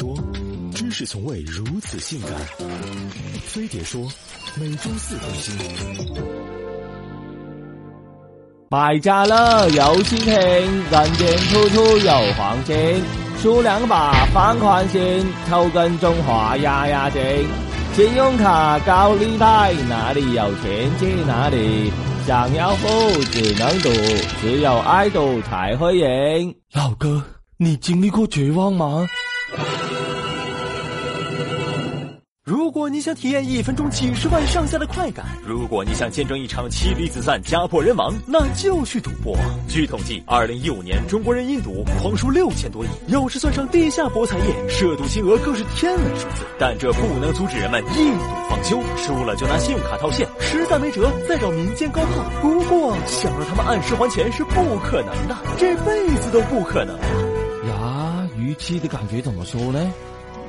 说，知识从未如此性感。飞碟说，每周四更新。买家乐有新品，人间处处有黄金，输两把，放宽心，抽根中华压压惊。信用卡高利贷，哪里有钱去哪里。想要富只能赌，只有爱赌才会赢。老哥，你经历过绝望吗？如果你想体验一分钟几十万上下的快感，如果你想见证一场妻离子散、家破人亡，那就去赌博。据统计，二零一五年中国人印赌狂输六千多亿，要是算上地下博彩业，涉赌金额更是天文数字。但这不能阻止人们一赌方休，输了就拿信用卡套现，实在没辙再找民间高炮。不过想让他们按时还钱是不可能的，这辈子都不可能呀！逾期的感觉怎么说呢？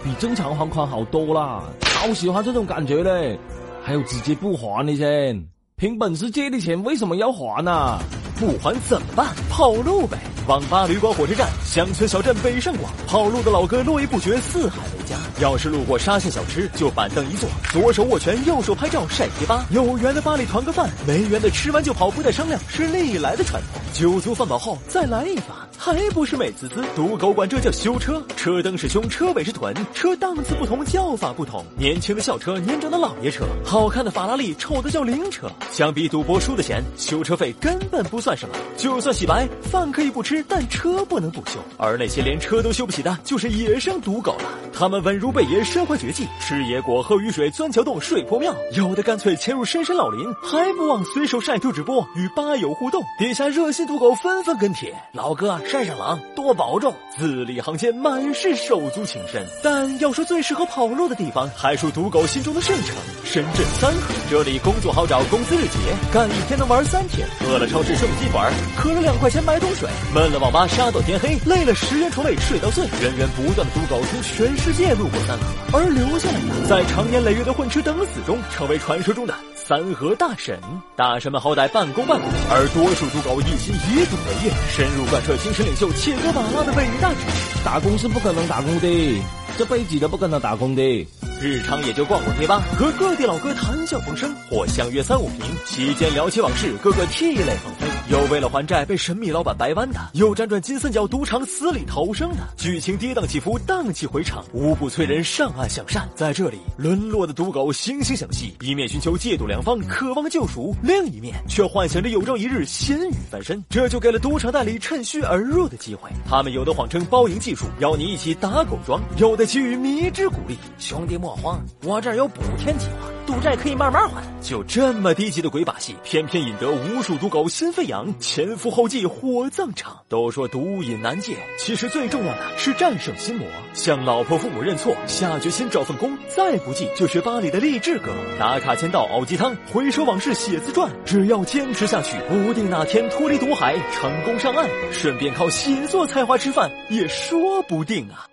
比正常还款好多啦，好喜欢这种感觉嘞！还有直接不还的先，凭本事借的钱为什么要还呢？不还怎么办？跑路呗！网吧、旅馆、火车站、乡村小镇北上广，跑路的老哥络绎不绝，四海为家。要是路过沙县小吃，就板凳一坐，左手握拳，右手拍照晒贴吧。有缘的吧里团个饭，没缘的吃完就跑，不带商量，是历来的传统。酒足饭饱后再来一发，还不是美滋滋？赌狗管这叫修车，车灯是胸，车尾是臀，车档次不同，叫法不同。年轻的校车，年长的老爷车，好看的法拉利，丑的叫灵车。相比赌博输的钱，修车费根本不算什么。就算洗白，饭可以不吃，但车不能不修。而那些连车都修不起的，就是野生赌狗了。他们稳如贝爷，身怀绝技，吃野果，喝雨水，钻桥洞，睡破庙。有的干脆潜入深山老林，还不忘随手晒图直播，与吧友互动。底下热心赌狗纷纷跟帖：“老哥，晒上狼，多保重。”字里行间满是手足情深。但要说最适合跑路的地方，还属赌狗心中的圣城——深圳三河。这里工作好找，工资日结，干一天能玩三天。饿了超市剩鸡馆，渴了两块钱买桶水，奔了网吧杀到天黑，累了十元床位睡到醉。源源不断的赌狗从全世界路过三河，而留下来的，在长年累月的混吃等死中，成为传说中的三河大神。大神们好歹半公半赌，而多数赌狗一心以赌为业，深入贯彻精神领袖切格瓦拉的伟大指示：打工是不可能打工的，这辈子都不可能打工的。日常也就逛逛贴吧，和各地老哥谈笑风生，或相约三五瓶，期间聊起往事，个个涕泪横飞。有为了还债被神秘老板掰弯的，有辗转金三角赌场死里逃生的，剧情跌宕起伏，荡气回肠，无不催人上岸向善。在这里，沦落的赌狗惺惺相惜，一面寻求戒赌良方，渴望救赎；另一面却幻想着有朝一日咸鱼翻身。这就给了赌场代理趁虚而入的机会。他们有的谎称包赢技术，邀你一起打狗庄；有的给予迷之鼓励，兄弟莫慌，我这儿有补天计划，赌债可以慢慢还。就这么低级的鬼把戏，偏偏引得无数赌狗心飞扬。前赴后继，火葬场。都说毒瘾难戒，其实最重要的是战胜心魔。向老婆父母认错，下决心找份工，再不济就学巴里的励志歌，打卡签到熬鸡汤，回首往事写自传。只要坚持下去，不定哪天脱离毒海，成功上岸，顺便靠写作才华吃饭，也说不定啊。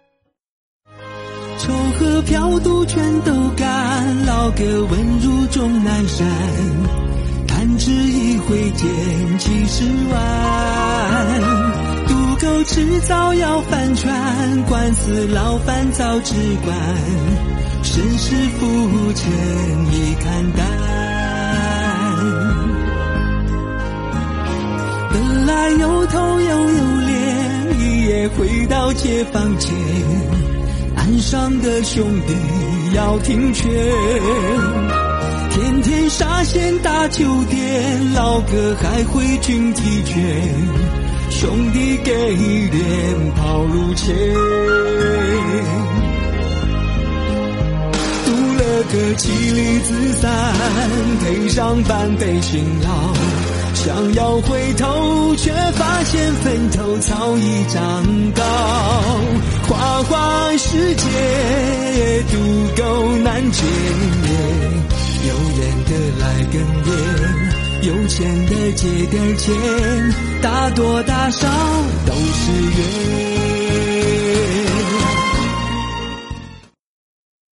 愁和嫖赌全都干，老哥问入终南山。弹指一挥间几十万，渡口迟早要翻船，官司牢饭早知关，身世浮沉已看淡。本来有头又有脸，一夜回到解放前，上的兄弟要听劝。天天沙县大酒店，老哥还会军体拳，兄弟给点跑路钱，赌了个妻离子散，赔上半辈辛劳，想要回头，却发现坟头草已长高，花世界，足够难解。有缘的来跟缘，有钱的借点钱，大多大少都是缘。